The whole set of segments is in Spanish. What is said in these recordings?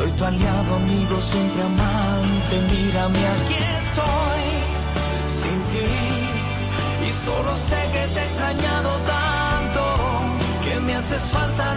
soy tu aliado, amigo, siempre amante. Mírame, aquí estoy sin ti y solo sé que te he extrañado tanto que me haces falta,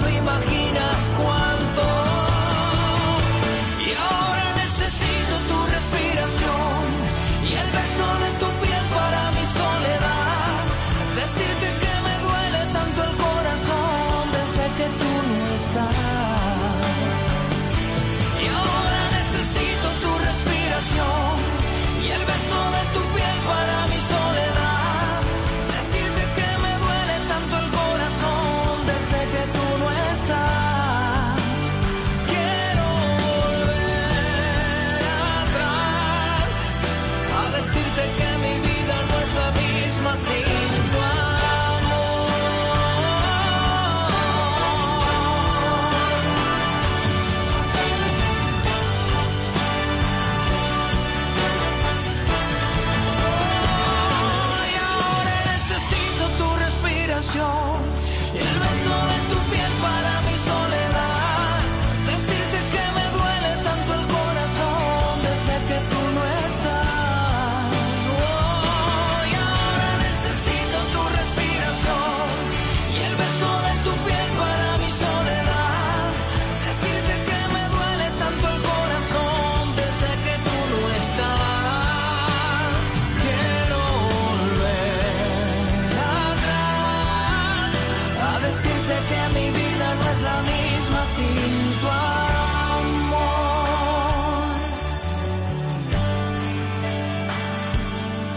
decirte que mi vida no es la misma sin tu amor.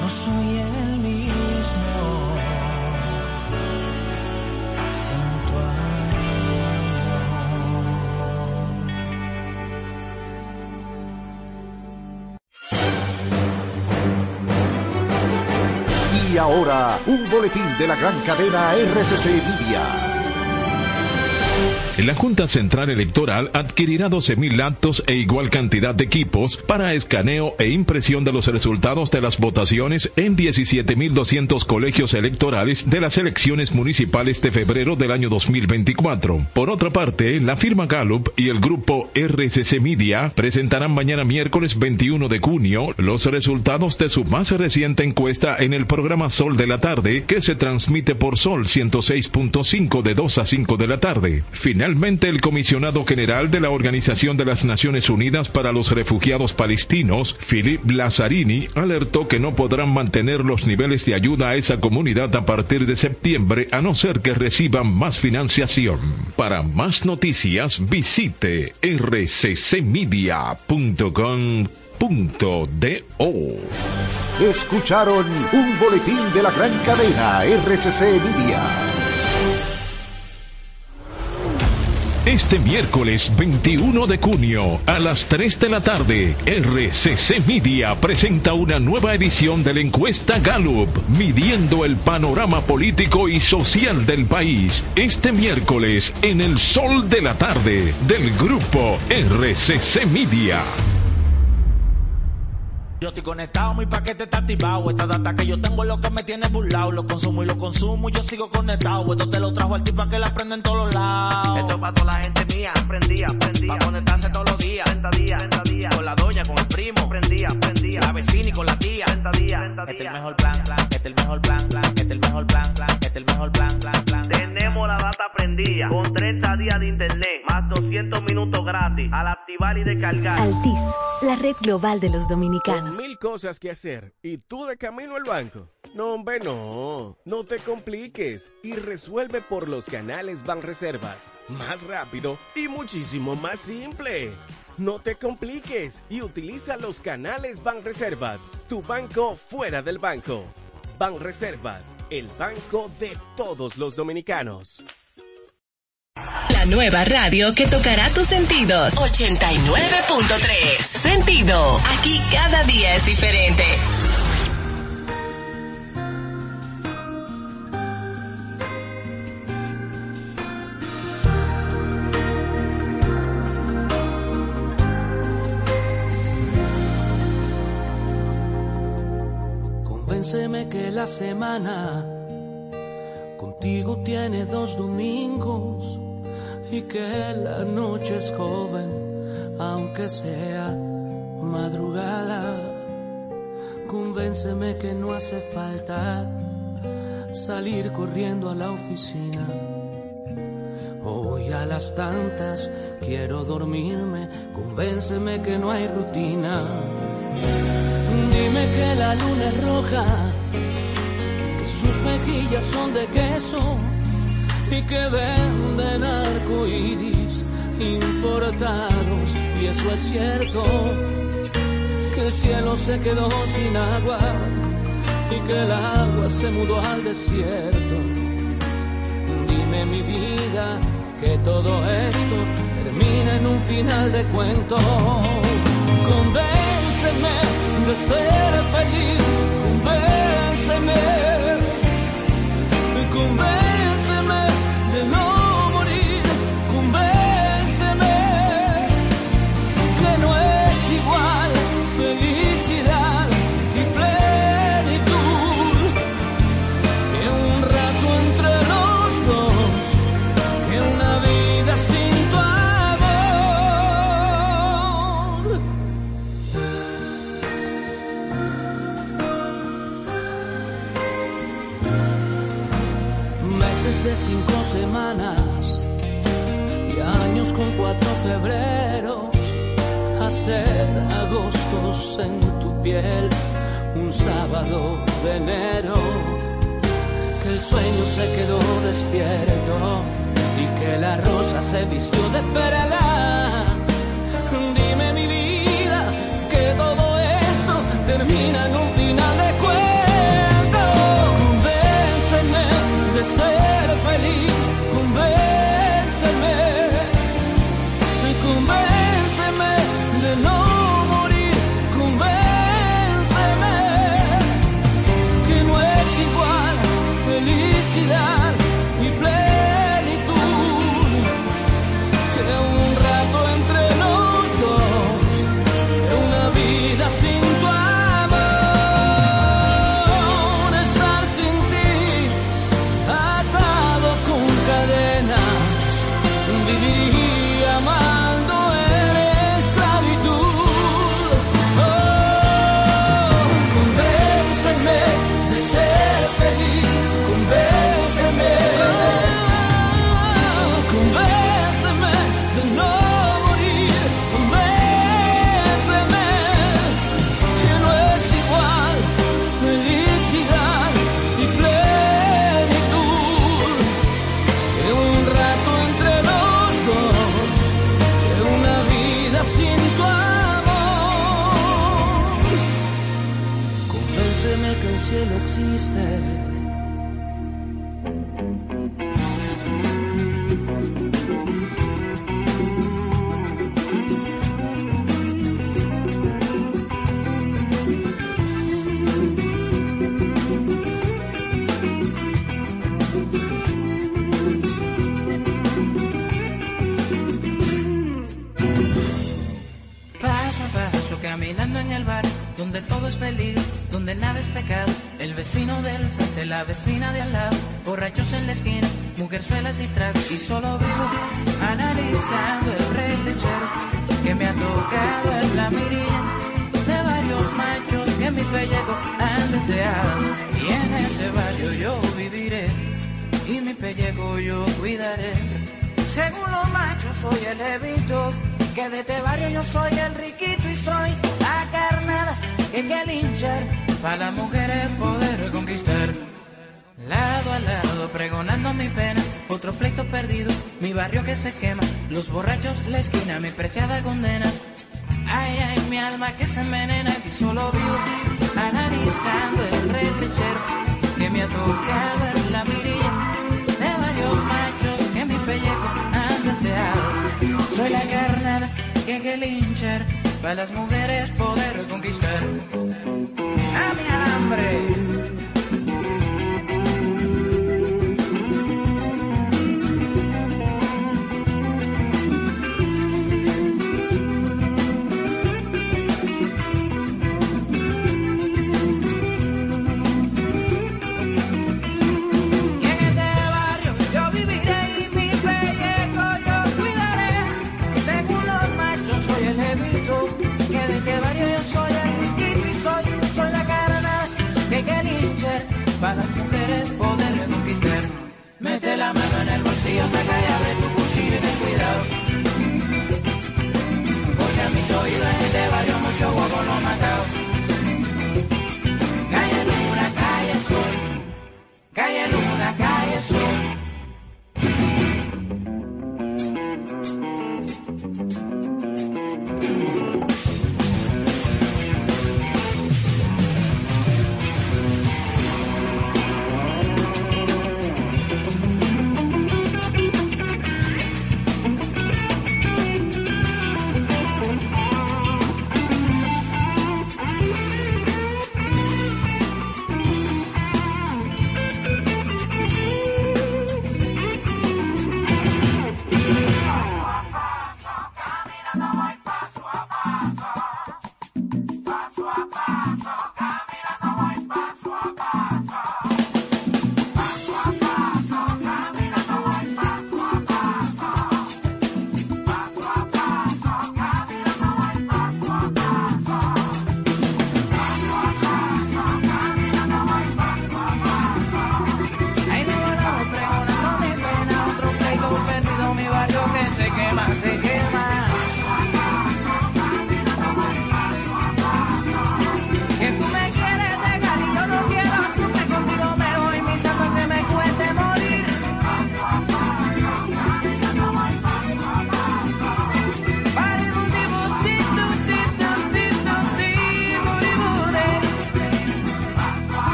No soy el mismo sin tu amor. Y ahora, un boletín de la gran cadena RCC Media. La Junta Central Electoral adquirirá 12.000 actos e igual cantidad de equipos para escaneo e impresión de los resultados de las votaciones en 17.200 colegios electorales de las elecciones municipales de febrero del año 2024. Por otra parte, la firma Gallup y el grupo RCC Media presentarán mañana miércoles 21 de junio los resultados de su más reciente encuesta en el programa Sol de la Tarde que se transmite por Sol 106.5 de 2 a 5 de la tarde. Finalmente, el comisionado general de la Organización de las Naciones Unidas para los Refugiados Palestinos, Philip Lazzarini, alertó que no podrán mantener los niveles de ayuda a esa comunidad a partir de septiembre a no ser que reciban más financiación. Para más noticias, visite rccmedia.com.do. Escucharon un boletín de la gran cadena RCC Media. Este miércoles 21 de junio a las 3 de la tarde, RCC Media presenta una nueva edición de la encuesta Gallup, midiendo el panorama político y social del país. Este miércoles en el sol de la tarde del grupo RCC Media. Yo estoy conectado, mi paquete está activado. Esta data que yo tengo es lo que me tiene burlado. Lo consumo y lo consumo y yo sigo conectado. Esto te lo trajo al tipo que la prende en todos los lados. Esto es para toda la gente mía. Prendía. Para conectarse todos los. 30 días, 30 días. Con la doña, con el primo. Prendía, prendía. La vecina y con la tía. 30 días, 30 días. Este es el mejor plan, plan. Este es el mejor plan, plan. Este es el mejor plan, plan. Este es el mejor plan, plan, plan. Tenemos la data prendida. Con 30 días de internet. Más 200 minutos gratis. Al activar y descargar. Altis, la red global de los dominicanos. Mil cosas que hacer y tú de camino al banco. No, hombre, no. No te compliques y resuelve por los canales Banreservas. Más rápido y muchísimo más simple. No te compliques y utiliza los canales Banreservas, tu banco fuera del banco. Banreservas, el banco de todos los dominicanos. La nueva radio que tocará tus sentidos. 89.3. Sentido. Aquí cada día es diferente. Convénceme que la semana contigo tiene dos domingos y que la noche es joven, aunque sea madrugada. Convénceme que no hace falta salir corriendo a la oficina. Hoy a las tantas quiero dormirme, convénceme que no hay rutina. Dime que la luna es roja, que sus mejillas son de queso y que venden arcoíris importados, y eso es cierto. Que el cielo se quedó sin agua y que el agua se mudó al desierto. Dime mi vida que todo esto termina en un final de cuento. febreros, hacer agostos en tu piel, un sábado de enero, que el sueño se quedó despierto y que la rosa se vistió de perla. Dime mi vida, que todo esto termina en un final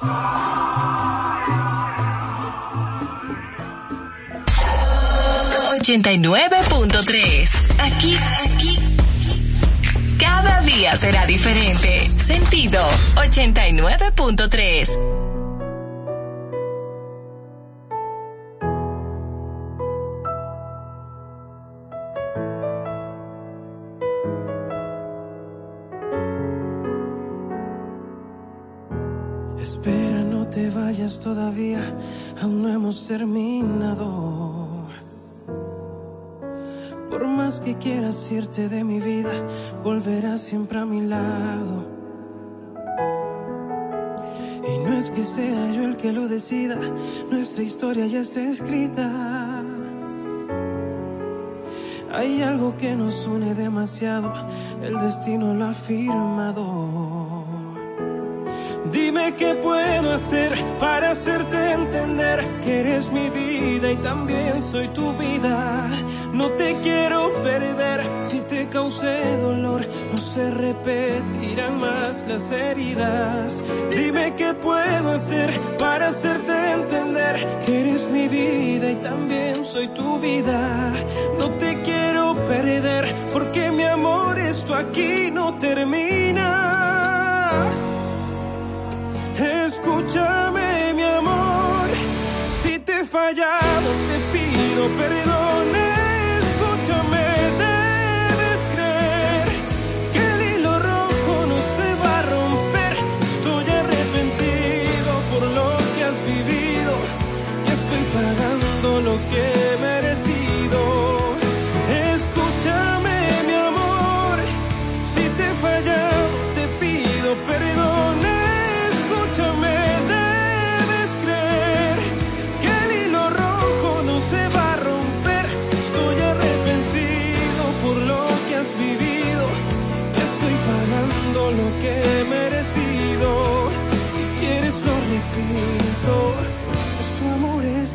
89.3. Aquí, aquí. Cada día será diferente. Sentido 89.3. hemos terminado que quieras irte de mi vida, volverás siempre a mi lado. Y no es que sea yo el que lo decida, nuestra historia ya está escrita. Hay algo que nos une demasiado, el destino lo ha firmado. Dime qué puedo hacer para hacerte entender que eres mi vida y también soy tu vida. No te quiero perder si te causé dolor, no se repetirán más las heridas. Dime qué puedo hacer para hacerte entender que eres mi vida y también soy tu vida. No te quiero perder porque mi amor esto aquí no termina. Escúchame, mi amor. Si te he fallado, te pido perdón. Escúchame, debes creer que el hilo rojo no se va a romper. Estoy arrepentido por lo que has vivido y estoy pagando lo que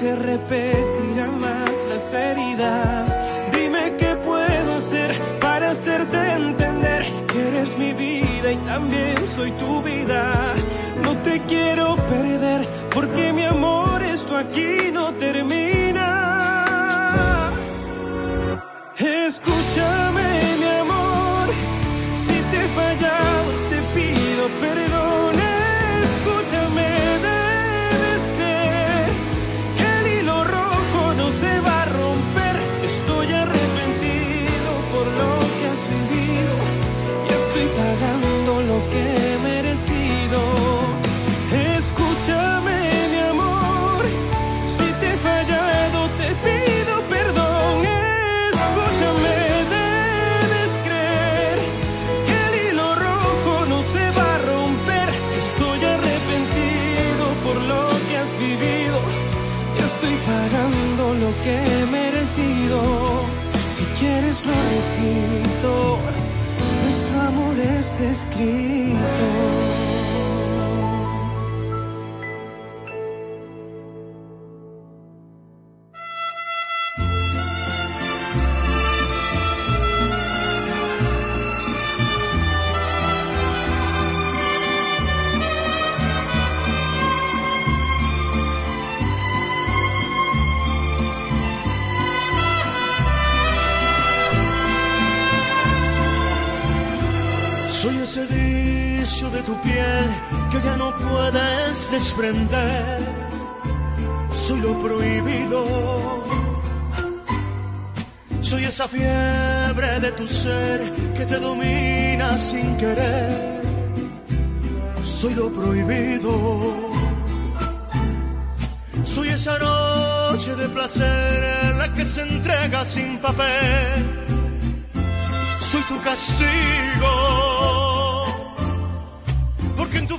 Se repetirán más las heridas. Dime qué puedo hacer para hacerte entender que eres mi vida y también soy tu vida. No te quiero perder porque mi amor esto aquí no termina. Desprender, soy lo prohibido. Soy esa fiebre de tu ser que te domina sin querer. Soy lo prohibido. Soy esa noche de placer en la que se entrega sin papel. Soy tu castigo. Porque en tu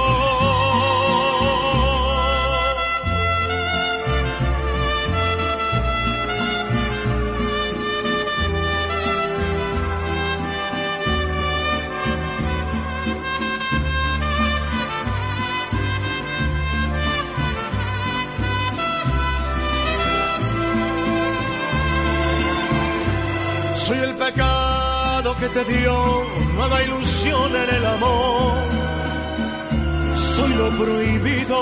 que te dio nueva ilusión en el amor. Soy lo prohibido.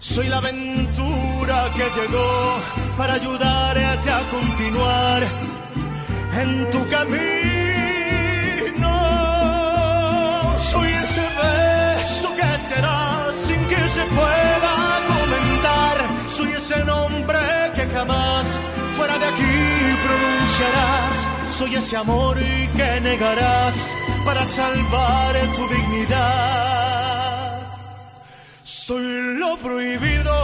Soy la aventura que llegó para ayudarte a continuar en tu camino. Soy ese beso que será sin que se pueda comentar. Soy ese nombre que jamás fuera de aquí pronunciarás. Soy ese amor que negarás para salvar tu dignidad. Soy lo prohibido.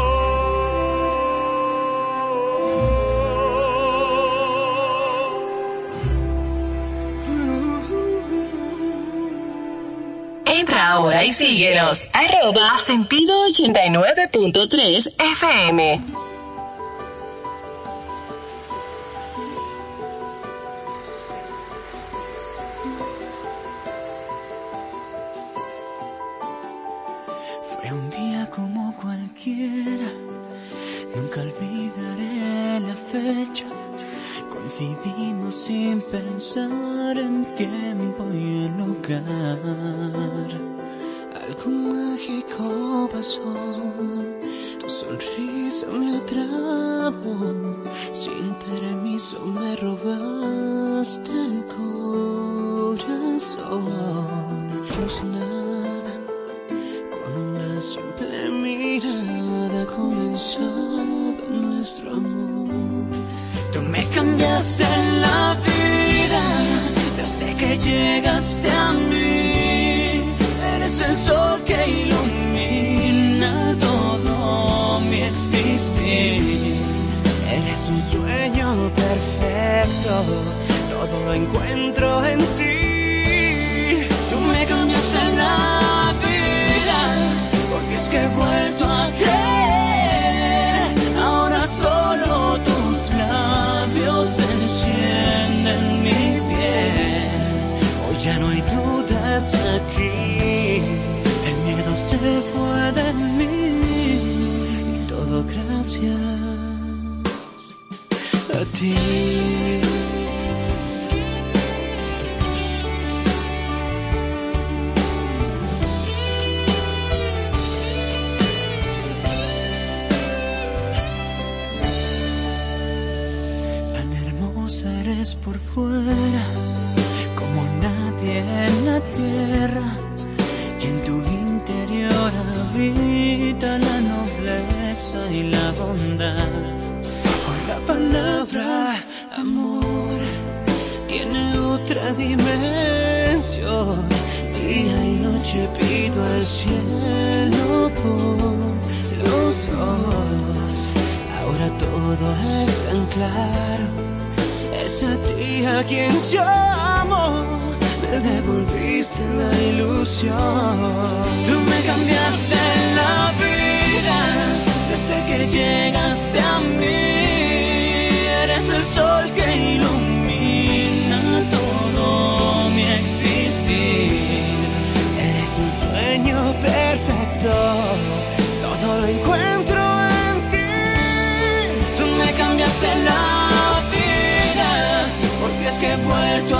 Entra ahora y síguenos. Arroba sentido 89.3 FM. Lo encuentro en ti. Tú me cambiaste la vida, porque es que he vuelto a creer. Ahora solo tus labios encienden mi ya no hay dudas aquí, el miedo se fue de mí y todo gracias a ti. Dimensión. Día y noche pido al cielo por los ojos. Ahora todo es tan claro. Es a ti a quien llamo. Me devolviste la ilusión. Tú me cambiaste la vida desde que llegaste a mí. Eres el sol que ilumina perfecto. Todo lo encuentro en ti. Tú me cambiaste la vida porque es que he vuelto a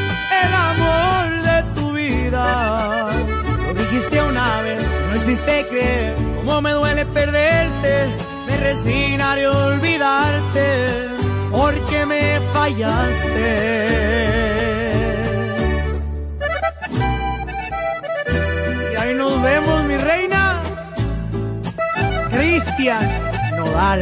el amor de tu vida. Lo dijiste una vez, no hiciste creer cómo me duele perderte. Me resignaré a olvidarte porque me fallaste. Y ahí nos vemos, mi reina. Cristian Nodal.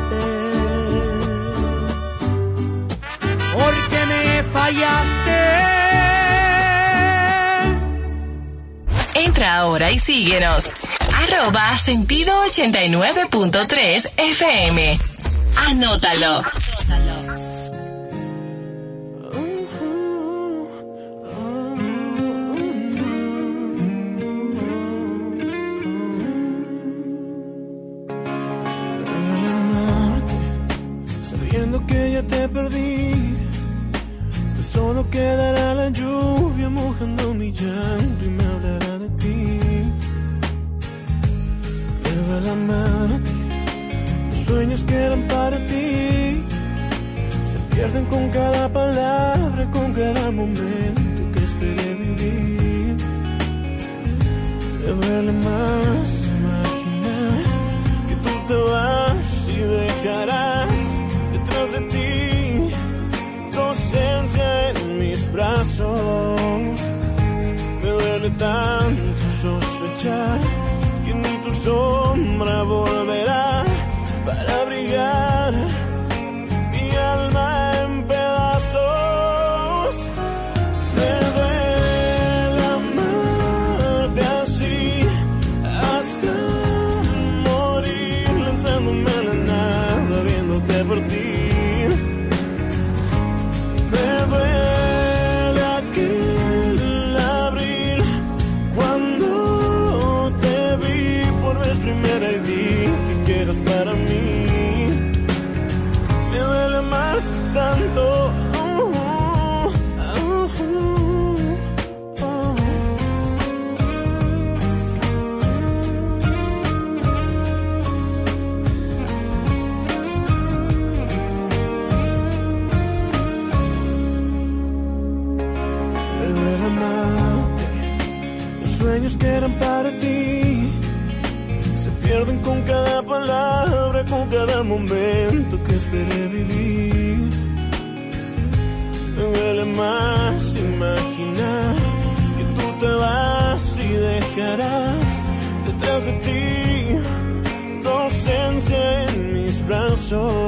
Entra ahora y síguenos. Arroba sentido 89.3 FM. Anótalo. Mi llanto y me hablará de ti. Me duele amarte, los sueños que eran para ti se pierden con cada palabra, con cada momento que esperé vivir. Me duele más imaginar que tú te vas y dejarás detrás de ti tu ausencia en mis brazos. Tanto sospechar que ni tu sombra volverá para brillar momento que esperé vivir. Me duele más imaginar que tú te vas y dejarás detrás de ti tu ausencia en mis brazos.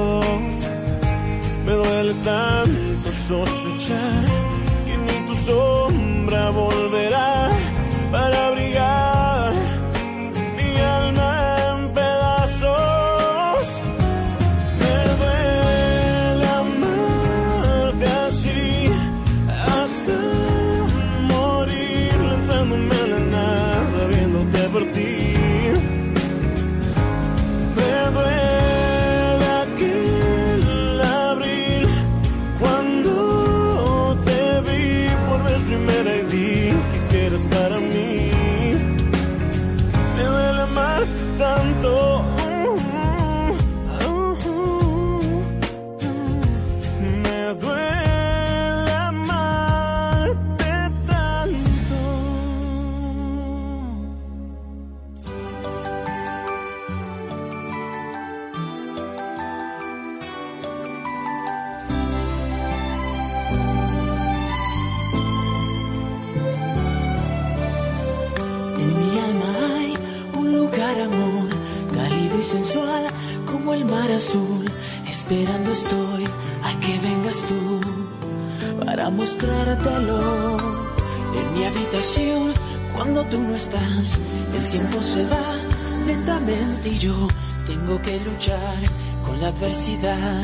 En mi habitación, cuando tú no estás, el tiempo se va lentamente y yo tengo que luchar con la adversidad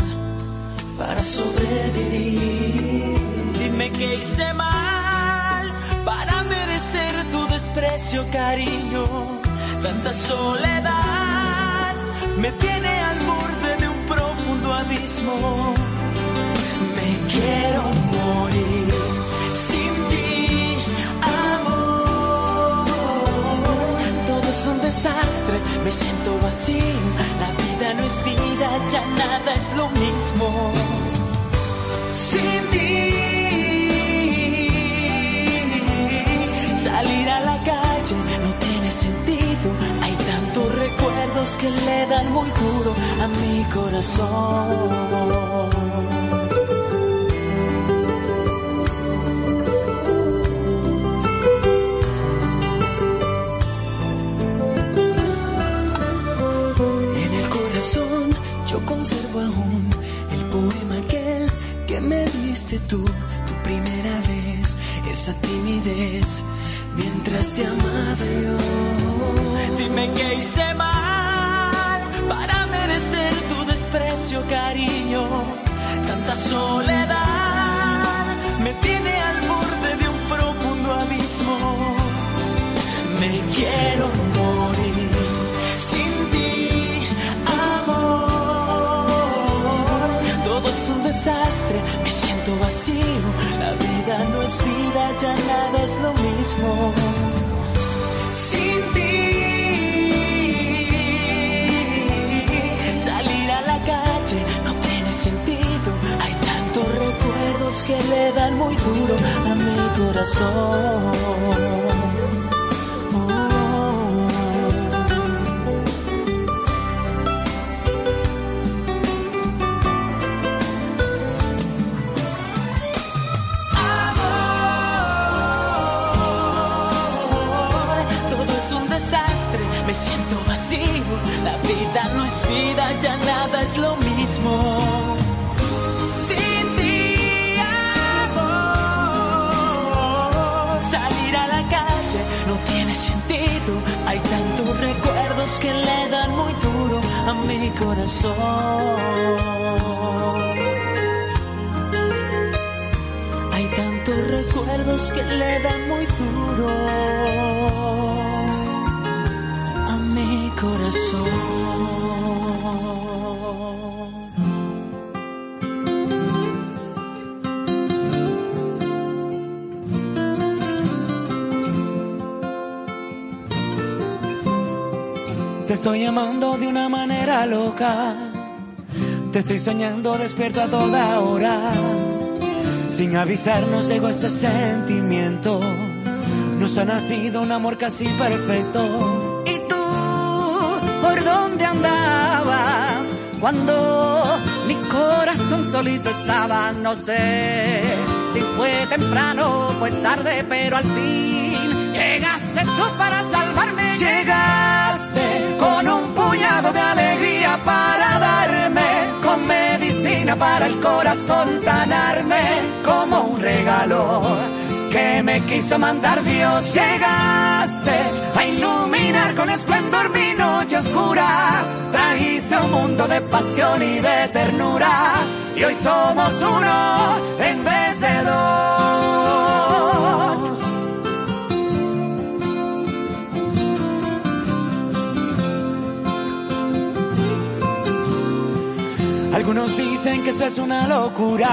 para sobrevivir. Dime que hice mal para merecer tu desprecio, cariño. Tanta soledad me tiene al borde de un profundo abismo. Lo mismo. Sin ti. Salir a la calle no tiene sentido. Hay tantos recuerdos que le dan muy duro a mi corazón tú, tu primera vez, esa timidez, mientras te amaba yo. Dime qué hice mal para merecer tu desprecio, cariño. Tanta soledad me tiene al borde de un profundo abismo. Me quiero La vida no es vida, ya nada es lo mismo. Sin ti, salir a la calle no tiene sentido. Hay tantos recuerdos que le dan muy duro a mi corazón. A mi corazón. Hay tantos recuerdos que le dan muy duro a mi corazón. Estoy amando de una manera loca. Te estoy soñando despierto a toda hora. Sin avisarnos llegó ese sentimiento. Nos ha nacido un amor casi perfecto. ¿Y tú por dónde andabas cuando mi corazón solito estaba? No sé si fue temprano, fue tarde, pero al fin llegaste tú para salvarme. Llegaste con un puñado de alegría para darme, con medicina para el corazón sanarme, como un regalo que me quiso mandar Dios. Llegaste a iluminar con esplendor mi noche oscura, trajiste un mundo de pasión y de ternura, y hoy somos uno en vez Algunos dicen que eso es una locura,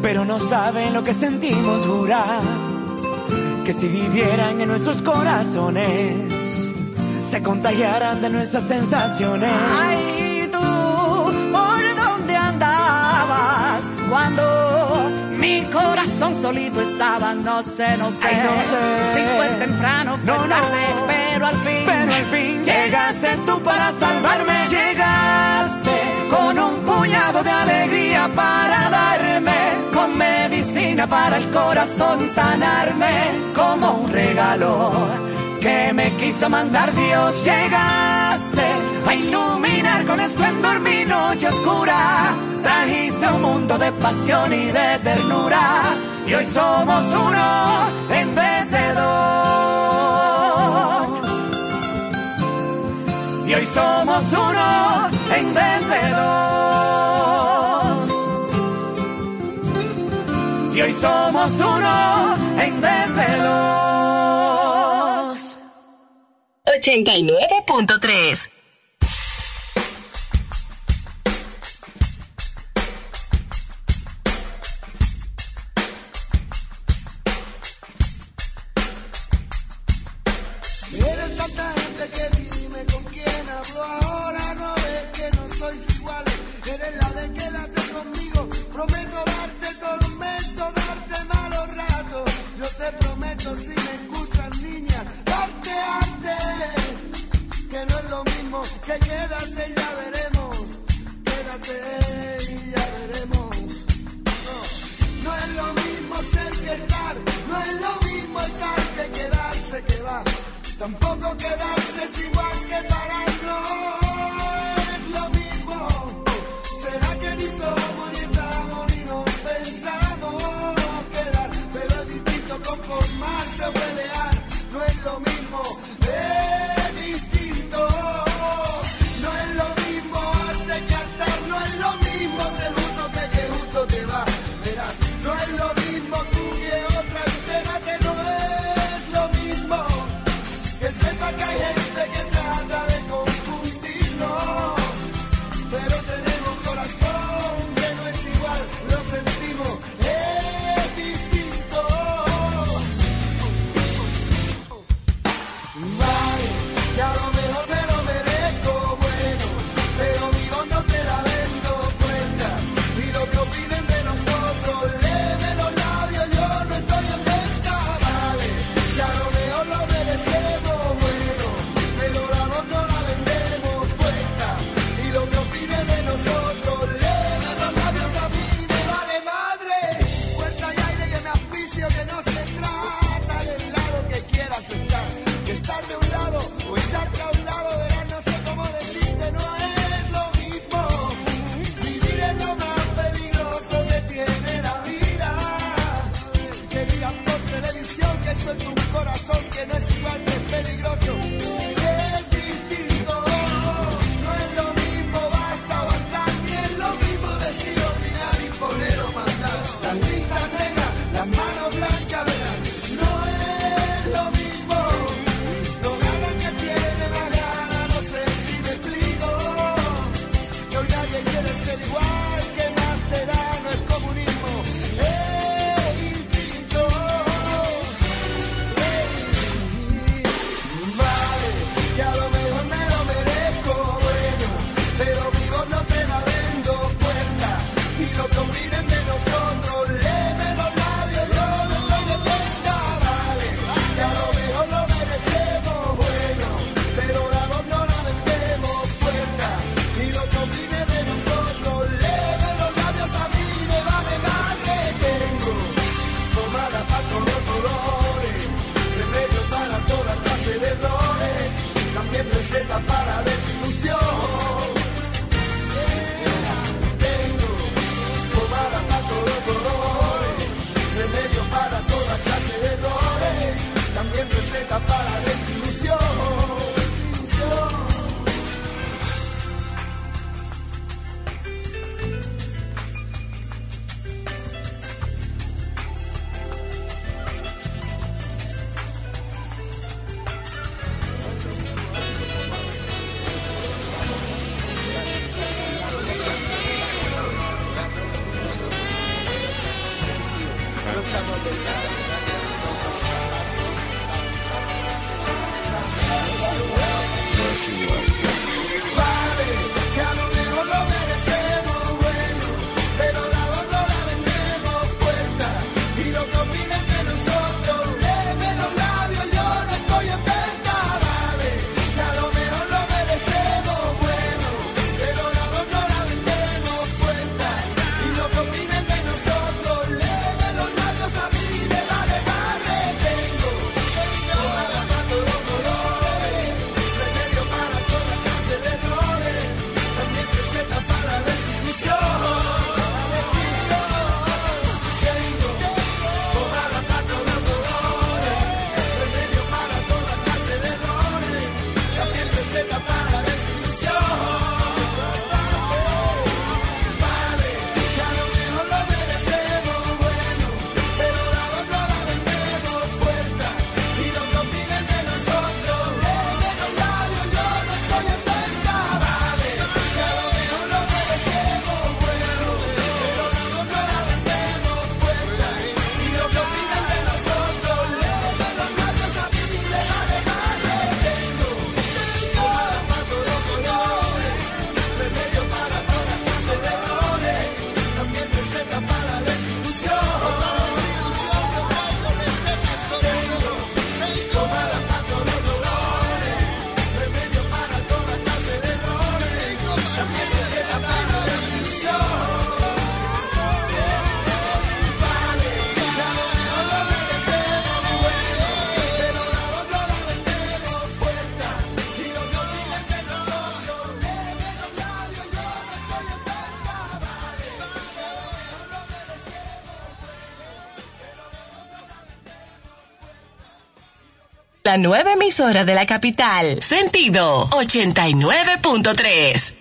pero no saben lo que sentimos jurar. Que si vivieran en nuestros corazones, se contagiaran de nuestras sensaciones. Ay, tú, ¿por dónde andabas cuando mi corazón solito estaba? No sé, no sé, Ay, no sé. si fue temprano, fue No, tarde, para el corazón sanarme, como un regalo que me quiso mandar Dios. Llegaste a iluminar con esplendor mi noche oscura, trajiste un mundo de pasión y de ternura, y hoy somos uno en vez de dos. Y hoy somos uno en vez de Y hoy somos uno en vez de dos. 89.3 si me escuchas niña, darte arte, que no es lo mismo que quédate y ya veremos. Quédate y ya veremos. No, no es lo mismo ser que estar, no es lo mismo estar que quedarse que va. Tampoco quedarse es igual que parar, lo mismo, es distinto. No es lo mismo arte que actar, no es lo mismo ser justo que que justo te va. Verás, no es lo mismo tú que otra entérate, no es lo mismo. Que sepa que hay nueva emisora de la capital. Sentido 89.3.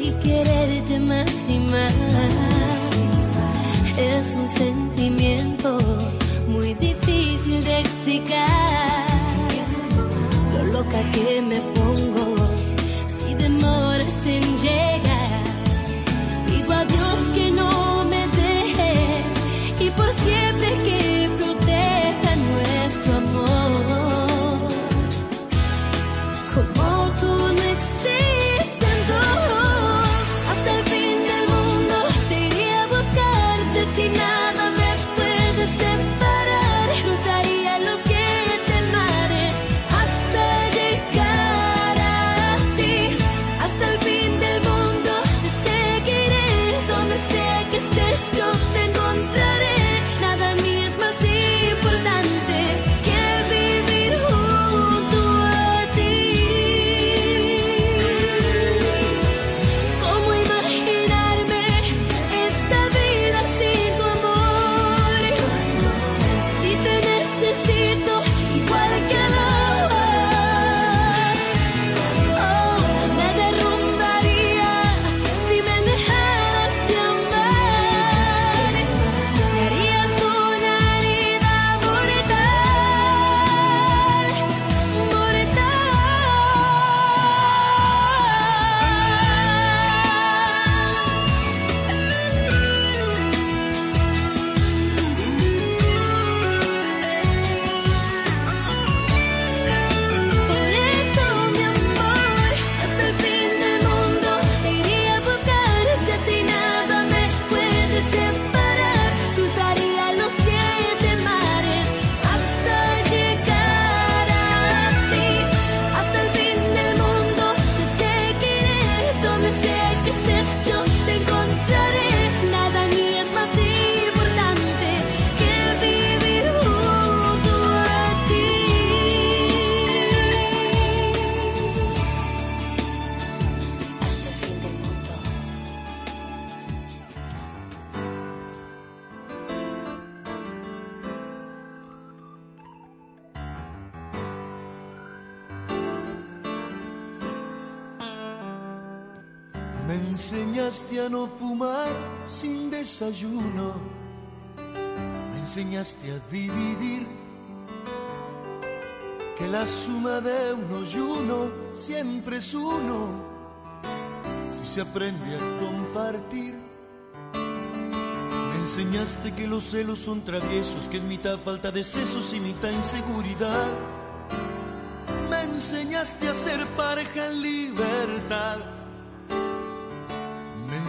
y quererte más y más. Es un sentimiento muy difícil de explicar. Lo loca que me desayuno me enseñaste a dividir que la suma de uno y uno siempre es uno si se aprende a compartir. Me enseñaste que los celos son traviesos, que es mitad falta de sesos y mitad inseguridad. Me enseñaste a ser pareja en libertad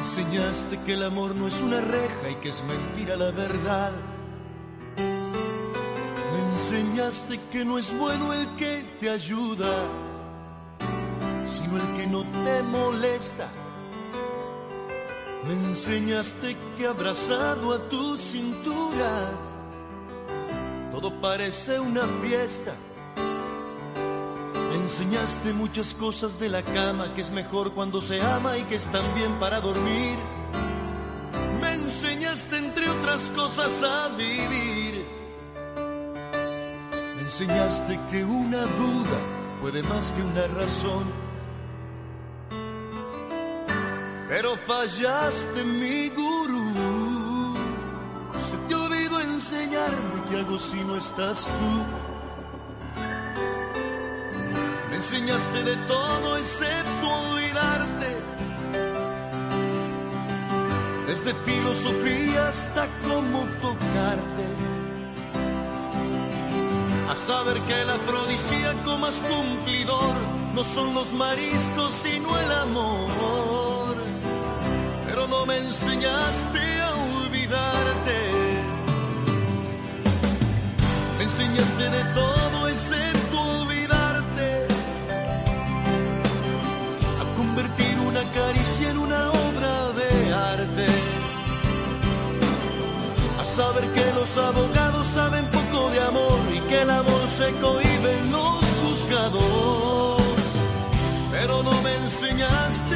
enseñaste que el amor no es una reja y que es mentira la verdad. Me enseñaste que no es bueno el que te ayuda, sino el que no te molesta. Me enseñaste que abrazado a tu cintura, todo parece una fiesta me enseñaste muchas cosas de la cama, que es mejor cuando se ama y que están bien para dormir. Me enseñaste entre otras cosas a vivir. Me enseñaste que una duda puede más que una razón. Pero fallaste mi gurú. Se te olvidó enseñarme qué hago si no estás tú. Enseñaste de todo excepto olvidarte. Desde filosofía hasta cómo tocarte. A saber que el afrodisíaco más cumplidor no son los mariscos sino el amor. Pero no me enseñaste a olvidarte. Me enseñaste de todo saber que los abogados saben poco de amor y que el amor se cohibe en los juzgados. Pero no me enseñaste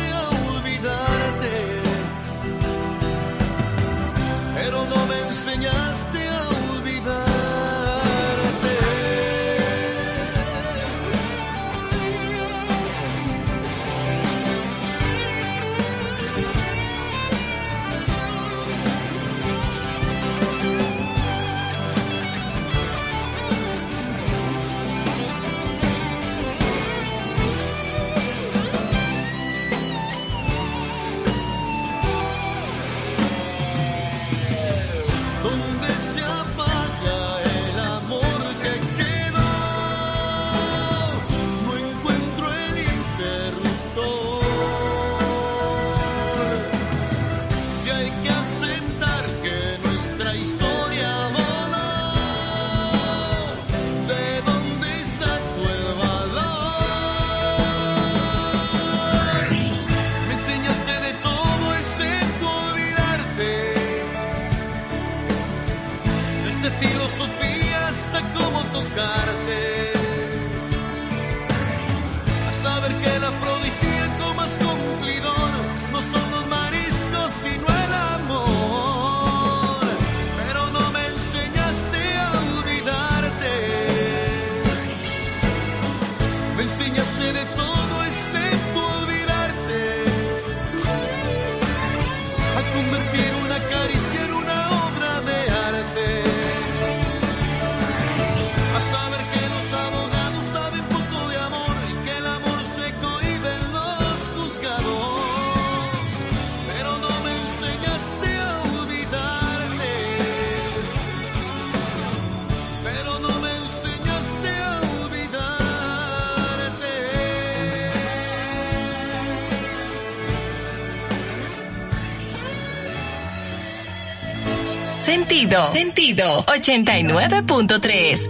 Sentido, sentido 89.3.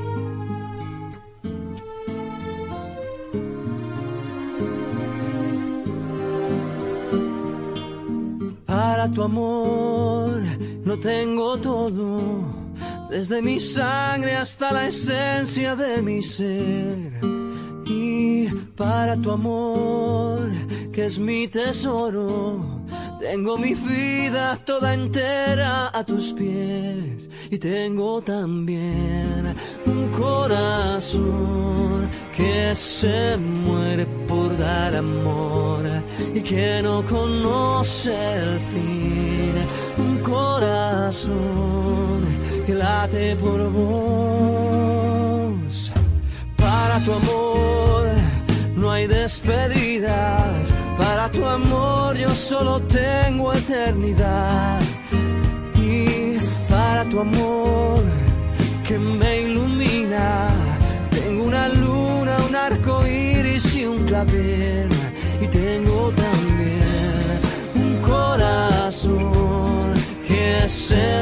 Para tu amor no tengo todo, desde mi sangre hasta la esencia de mi ser. Y para tu amor, que es mi tesoro, tengo mi vida toda entera a tus pies. Y tengo también un corazón que se muere por dar amor y que no conoce el fin. Un corazón que late por vos. Para tu amor no hay despedidas. Para tu amor yo solo tengo eternidad. Tu amor que me ilumina, tengo una luna, un arco iris y un clavel. Y tengo también un corazón que se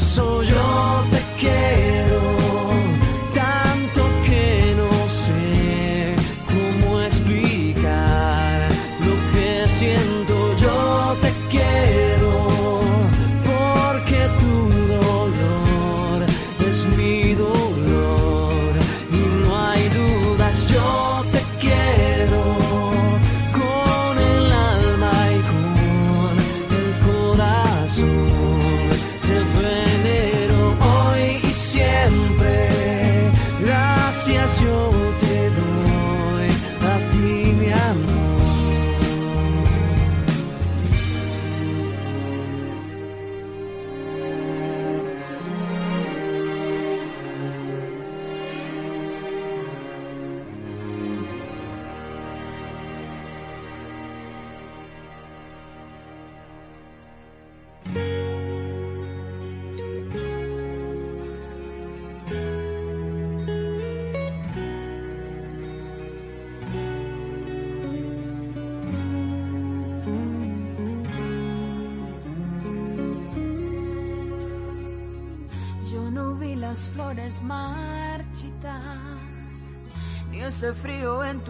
eso yo te quiero. Tanto que no sé cómo explicar lo que siento.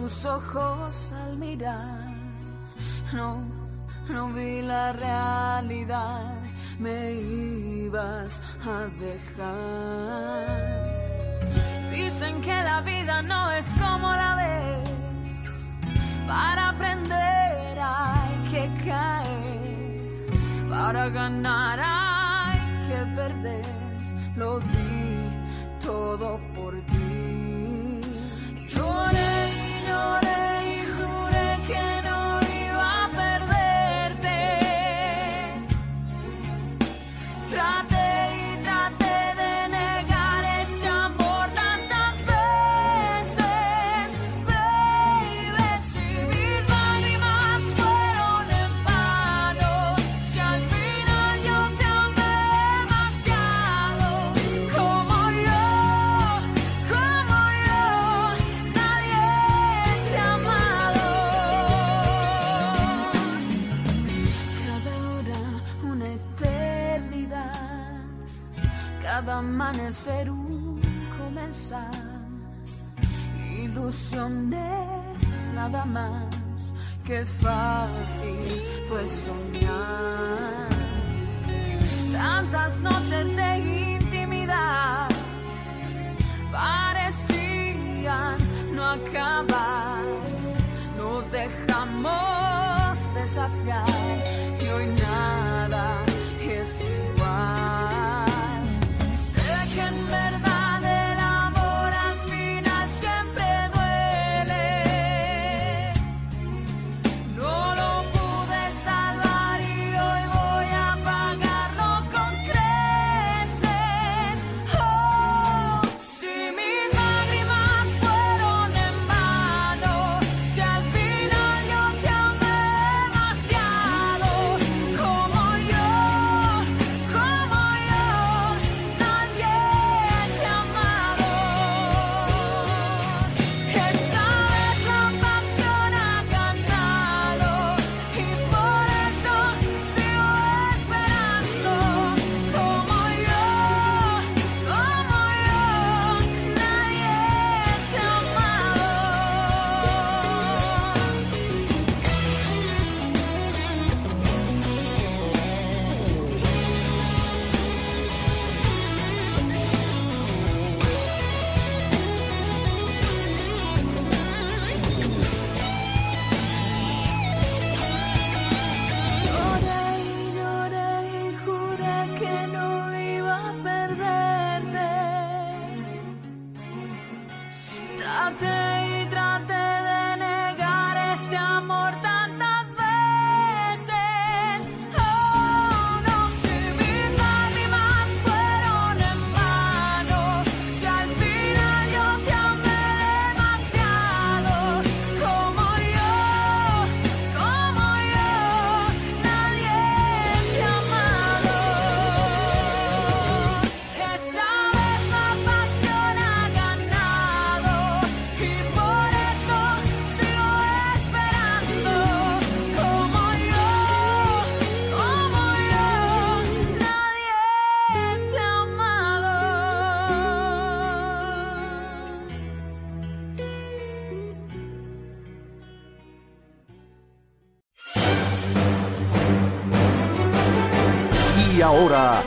Tus ojos al mirar. No, no vi la realidad, me ibas a dejar. Dicen que la vida no es como la ves, para aprender hay que caer, para ganar hay que perder lo di todo por amanecer un comenzar. Ilusiones nada más que fácil fue soñar. Tantas noches de intimidad parecían no acabar. Nos dejamos desafiar y hoy nada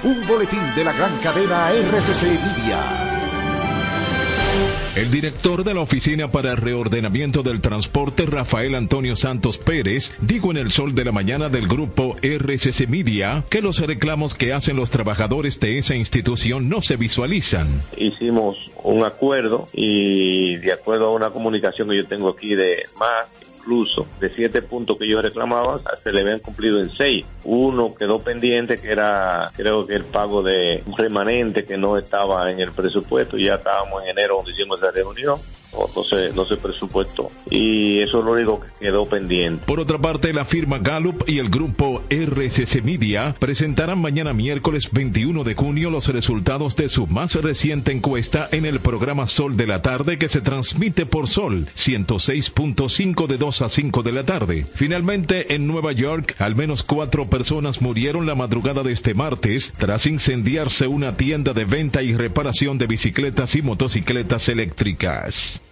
un boletín de la gran cadena RCC Libia. El director de la Oficina para el Reordenamiento del Transporte, Rafael Antonio Santos Pérez, dijo en el sol de la mañana del grupo RCC Media que los reclamos que hacen los trabajadores de esa institución no se visualizan. Hicimos un acuerdo y de acuerdo a una comunicación que yo tengo aquí de más incluso de siete puntos que yo reclamaba, se le habían cumplido en seis. Uno quedó pendiente, que era creo que el pago de un remanente que no estaba en el presupuesto, ya estábamos en enero donde hicimos esa reunión no, se, no se presupuestó. Y eso es lo único que quedó pendiente. Por otra parte, la firma Gallup y el grupo RCC Media presentarán mañana miércoles 21 de junio los resultados de su más reciente encuesta en el programa Sol de la Tarde que se transmite por Sol 106.5 de 2 a 5 de la tarde. Finalmente, en Nueva York, al menos cuatro personas murieron la madrugada de este martes tras incendiarse una tienda de venta y reparación de bicicletas y motocicletas eléctricas.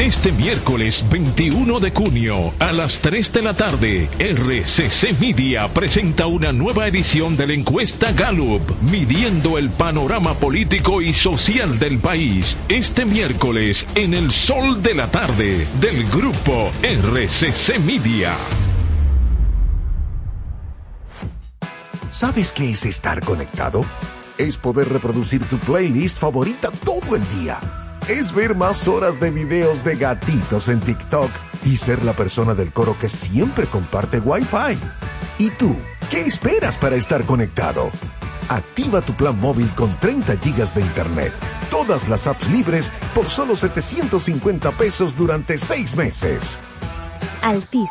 Este miércoles 21 de junio a las 3 de la tarde, RCC Media presenta una nueva edición de la encuesta Gallup, midiendo el panorama político y social del país. Este miércoles en el sol de la tarde del grupo RCC Media. ¿Sabes qué es estar conectado? Es poder reproducir tu playlist favorita todo el día es ver más horas de videos de gatitos en TikTok y ser la persona del coro que siempre comparte Wi-Fi. ¿Y tú? ¿Qué esperas para estar conectado? Activa tu plan móvil con 30 gigas de internet, todas las apps libres por solo 750 pesos durante 6 meses. Altis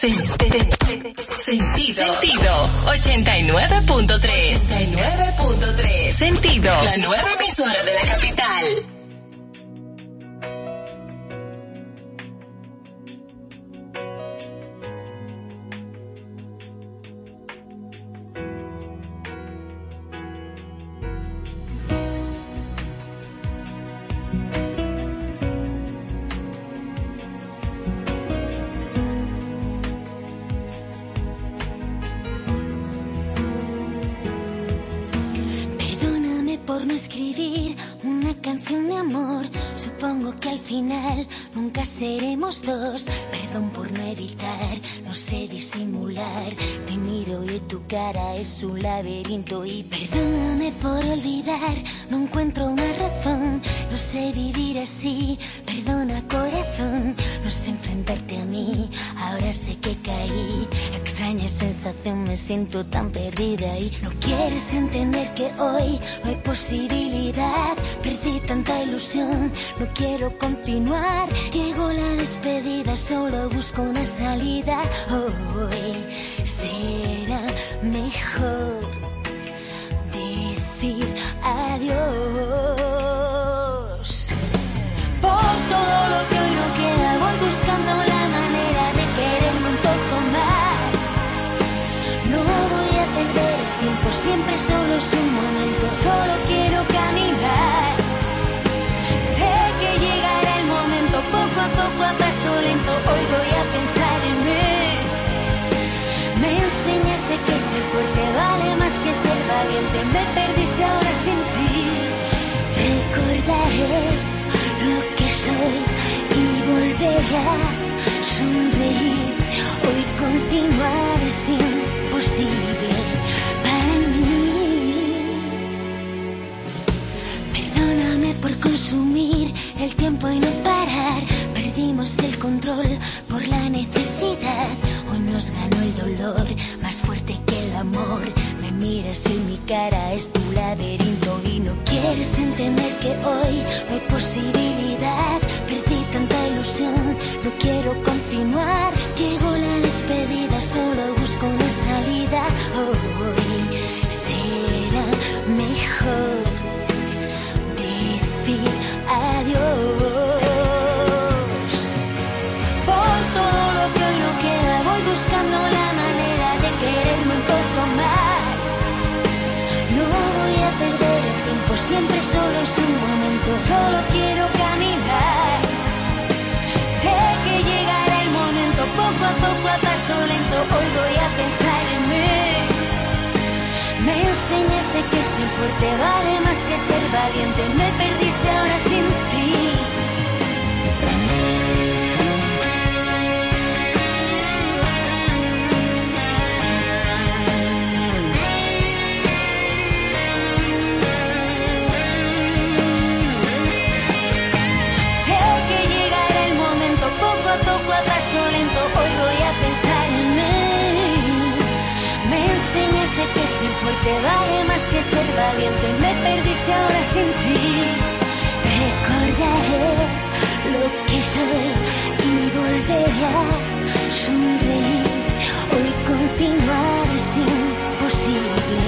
Sentido. Sentido. 89.3. 89.3. Sentido. La nueva emisora de la capital. Nunca seremos dos. Perdón por no evitar, no sé disimular. Te miro y tu cara es un laberinto. Y perdóname por olvidar, no encuentro una razón. No sé vivir así, perdona corazón. No sé enfrentarte a mí, ahora sé que caí. Extraña sensación, me siento tan perdida. Y no quieres entender que hoy no hay posibilidad. Perdí tanta ilusión, no quiero continuar. Llegó la despedida, solo busco una salida. Hoy será mejor decir adiós. Por todo lo que hoy no queda, voy buscando siempre solo es un momento, solo quiero caminar. Sé que llegará el momento, poco a poco a paso lento, hoy voy a pensar en mí. Me enseñaste que ser fuerte vale más que ser valiente, me perdiste ahora sin ti. Recordaré lo que soy y volveré a sonreír. Hoy continuar es imposible Por consumir el tiempo y no parar perdimos el control por la necesidad. Hoy nos ganó el dolor, más fuerte que el amor. Me miras en mi cara, es tu laberinto y no quieres entender que hoy no hay posibilidad. Perdí tanta ilusión, no quiero continuar. Llegó la despedida, solo busco una salida. Hoy será siempre solo es un momento, solo quiero caminar. Sé que llegará el momento, poco a poco a paso lento, hoy voy a pensar en mí. Me enseñaste que ser fuerte vale más que ser valiente. Me perdiste ahora sin ti. Enseñaste que ser fuerte vale más que ser valiente. Me perdiste ahora sin ti. Recordaré lo que soy y volveré a sonreír. Hoy continuar es imposible